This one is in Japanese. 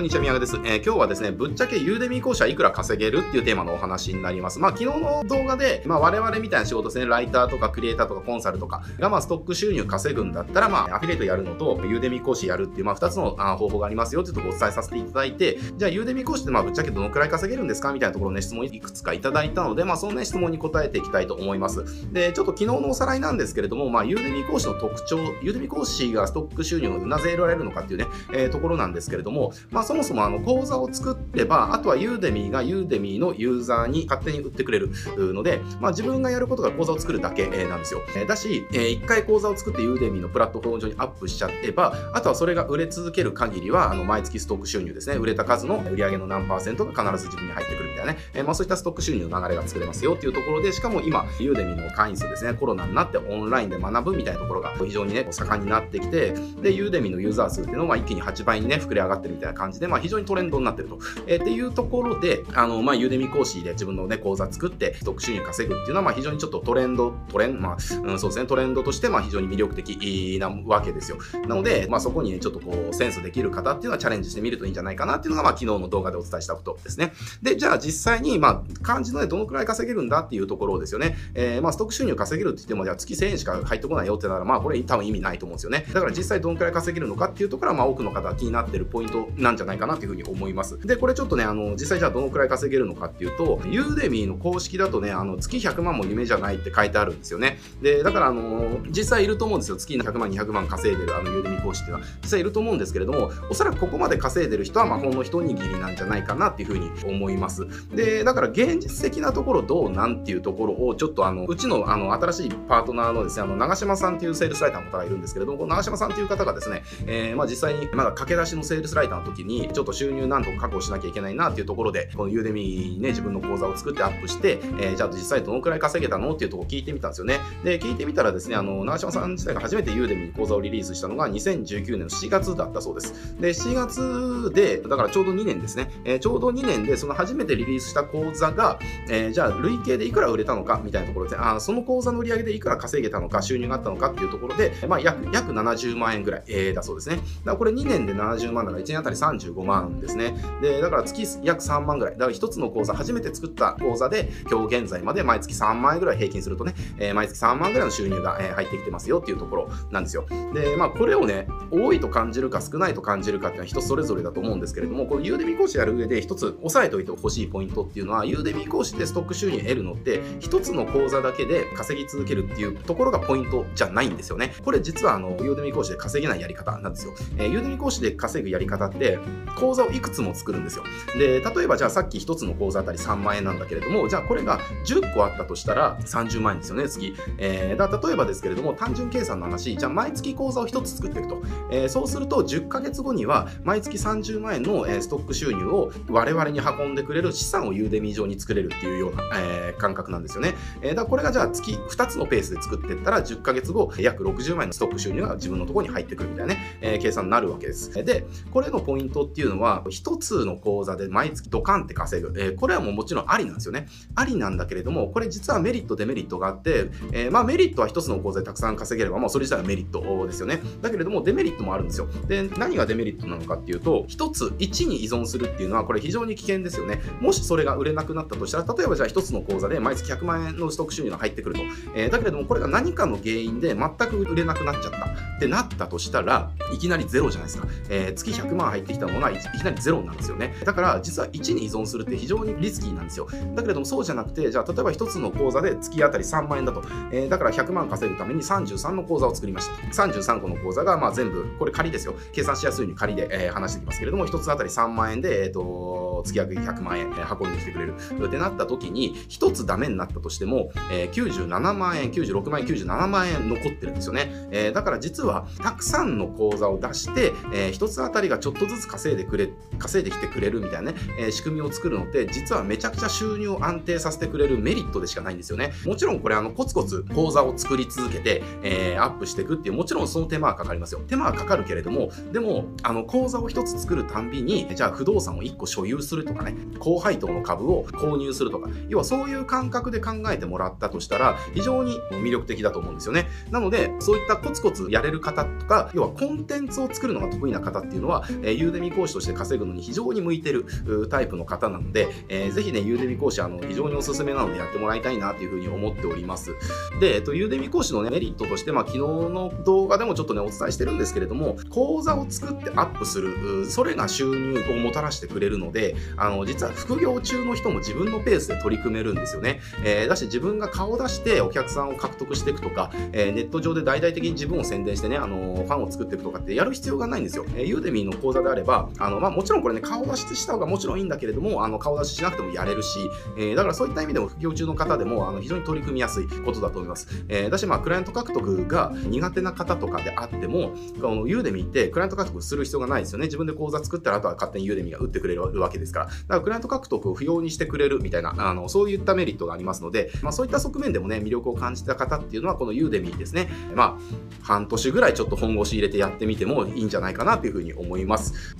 こんにちは、宮川です。えー、今日はですね、ぶっちゃけ Udemy 講師はいくら稼げるっていうテーマのお話になります。まあ、昨日の動画で、まあ、我々みたいな仕事ですね、ライターとかクリエイターとかコンサルとかが、まあ、ストック収入稼ぐんだったら、まあ、アフィリエイトやるのと、 Udemy 講師やるっていう、まあ、2つの方法がありますよっていうところをお伝えさせていただいて、じゃあ、 Udemy 講師って、まあ、ぶっちゃけどのくらい稼げるんですかみたいなところね、質問いくつかいただいたので、まあ、そのね、質問に答えていきたいと思います。で、ちょっと昨日のおさらいなんですけれども、まあ、 Udemy 講師の特徴、 Udemy 講師がストック収入をなぜ得られるのかっていうね、えー、ところなんですけれども、まあ、そもそもあの講座を作れば、あとは Udemy が Udemy のユーザーに勝手に売ってくれるので、まあ、自分がやることが講座を作るだけなんですよ。だし、1回講座を作って Udemy のプラットフォーム上にアップしちゃえば、あとはそれが売れ続ける限りは、あの毎月ストック収入ですね、売れた数の売り上げの何パーセントが必ず自分に入ってくるみたいなね、えまあ、そういったストック収入の流れが作れますよっていうところで、しかも今、 Udemy の会員数ですね、コロナになってオンラインで学ぶみたいなところが非常にね、盛んになってきて、で、ユーデミーのユーザー数っていうのは一気に8倍にね、膨れ上がってるみたいな感じで、まあ、非常にトレンドになってると。えー、っていうところで、あの、まあ、ユーデミ講師で自分のね、講座作って、特収入稼ぐっていうのは、まあ、非常にちょっとトレンド、トレン、まあ、うん、そうですね、トレンドとして、まあ、非常に魅力的なわけですよ。なので、まあ、そこにね、ちょっとこう、センスできる方っていうのはチャレンジしてみるといいんじゃないかなっていうのが、まあ、昨日の動画でお伝えしたことですね。で、じゃあ実際に、まあ、漢字のね、どのくらい稼げるんだっていうところですよね。えー、まあ、ストック収入稼げるって言っても、じゃあ月1000円しか入ってこないよってなら、まあ、これ多分意味ないと思うんですよね。だから実際どのくらい稼げるのかっていうところは、まあ、多くの方が気になってるポイントなんじゃないないかなというふうに思います。で、これちょっとね、あの、実際じゃあどのくらい稼げるのかっていうと、ユーデミーの公式だとね、あの、月100万も夢じゃないって書いてあるんですよね。で、だからあの、実際いると思うんですよ。月100万、200万稼いでるあの、ユーデミー講師っていうのは。実際いると思うんですけれども、おそらくここまで稼いでる人は、まあ、ほんの一握りなんじゃないかなっていうふうに思います。で、だから現実的なところどうなんていうところを、ちょっとあの、うちのあの、新しいパートナーのですね、あの、長島さんっていうセールスライターの方がいるんですけれども、この長島さんっていう方がですね、えー、まあ実際にまだ駆け出しのセールスライターの時に、ちょっと収入なんとか確保しなきゃいけないなっていうところで、このユーデミーにね、自分の講座を作ってアップして、えー、じゃあ実際どのくらい稼げたのっていうとこ聞いてみたんですよね。で、聞いてみたらですね、あの、長島さん自体が初めてユーデミーに講座をリリースしたのが2019年の7月だったそうです。で、7月で、だからちょうど2年ですね。えー、ちょうど2年で、その初めてリリースした講座が、えー、じゃあ累計でいくら売れたのかみたいなところで、あその講座の売り上げでいくら稼げたのか、収入があったのかっていうところで、まあ、約約70万円ぐらい、えー、だそうですね。だからこれ2年で70万だから1年あたり35万ですね。で、だから月約3万ぐらい。だから1つの講座、初めて作った講座で、今日現在まで毎月3万円ぐらい平均するとね、えー、毎月3万ぐらいの収入が、えー、入ってきてますよっていうところなんですよ。で、まあ、これをね、多いと感じるか少ないと感じるかっていうのは人それぞれだと思うんですけれども、このユーデミ講師やる上で一つ押さえておいてほしいポイントっていうのは、ユーデミ講師でストック収入得るのって、一つの講座だけで稼ぎ続けるっていうところがポイントじゃないんですよね。これ実はあの、ユーデミ講師で稼げないやり方なんですよ。えー、ユーデミ講師で稼ぐやり方って、講座をいくつも作るんですよ。で、例えばじゃあさっき一つの講座あたり3万円なんだけれども、じゃあこれが10個あったとしたら30万円ですよね、月。えー、だ例えばですけれども、単純計算の話、じゃあ毎月講座を1つ作っていくと。えー、そうすると10ヶ月後には毎月30万円の、えストック収入を我々に運んでくれる資産をユーデミー上に作れるっていうような、えー、感覚なんですよね。えー、だこれがじゃあ月2つのペースで作っていったら10ヶ月後約60万円のストック収入が自分のところに入ってくるみたいなね、えー、計算になるわけです。で、これのポイントっていうのは1つの講座で毎月ドカンって稼ぐ。えー、これはもうもちろんありなんですよね。ありなんだけれども、これ実はメリット、デメリットがあって、えー、まあメリットは1つの講座でたくさん稼げれば、まあそれ自体はメリットですよね。だけれどもデメリットもあるんですよ。で、何がデメリットなのかっていうと、1つ1に依存するっていうのはこれ非常に危険ですよね。もしそれが売れなくなったとしたら、例えばじゃあ1つの講座で毎月100万円のストック収入が入ってくると。えー、だけれどもこれが何かの原因で全く売れなくなっちゃったってなったとしたら、いきなりゼロじゃないですか。えー、月100万入ってきたものはいきなりゼロなんですよね。だから実は1に依存するって非常にリスキーなんですよ。だけれどもそうじゃなくて、じゃあ例えば1つの講座で月当たり3万円だと。えー、だから100万稼ぐために33の講座を作りました。33個の講座がまあ全部、これ仮ですよ。計算しやすいように仮で、えー、話していきますけれども、1つ当たり3万円で、えっ、ー、と、月額100万円、えー、運んできてくれるってなった時に、1つダメになったとしても、えー、97万円、96万円、97万円残ってるんですよね。えー、だから実は、たくさんの講座を出して、えー、1つ当たりがちょっとずつ稼いでくれ、稼いできてくれるみたいなね、えー、仕組みを作るのって、実はめちゃくちゃ収入を安定させてくれるメリットでしかないんですよね。もちろんこれ、あの、コツコツ講座を作り続けて、えー、アップしていくっていう、もちろんその手間はかかりますよ。手間はかかるけれども、でも、あの、講座を1つ作るたんびに、じゃあ不動産を1個所有すするとかね、高配当の株を購入するとか、要はそういう感覚で考えてもらったとしたら、非常に魅力的だと思うんですよね。なので、そういったコツコツやれる方とか、要はコンテンツを作るのが得意な方っていうのは、えー、ユーデミ講師として稼ぐのに非常に向いてるタイプの方なので、えー、ぜひね、ユーデミ講師、あの、非常におすすめなのでやってもらいたいなというふうに思っております。で、えっと、ユーデミ講師の、ね、メリットとして、まあ、昨日の動画でもちょっとね、お伝えしてるんですけれども、講座を作ってアップする、それが収入をもたらしてくれるので、あの、実は副業中の人も自分のペースで取り組めるんですよね。えー、だし自分が顔を出してお客さんを獲得していくとか、えー、ネット上で大々的に自分を宣伝してね、あのファンを作っていくとかってやる必要がないんですよ。えー、ユーデミの講座であれば、あの、まあ、もちろんこれね、顔出しした方がもちろんいいんだけれども、あの、顔出ししなくてもやれるし、えー、だからそういった意味でも副業中の方でも、あの、非常に取り組みやすいことだと思います。えー、だし、まあ、クライアント獲得が苦手な方とかであっても、このユーデミーってクライアント獲得する必要がないですよね。自分で講座作ったら、あとは勝手にユーデミーが打ってくれるわけですから。だからクライアント獲得を不要にしてくれるみたいな、あの、そういったメリットがありますので、まあ、そういった側面でもね、魅力を感じた方っていうのは、このユーデミーですね。まあ、半年ぐらいちょっと本腰入れてやってみてもいいんじゃないかなというふうに思います。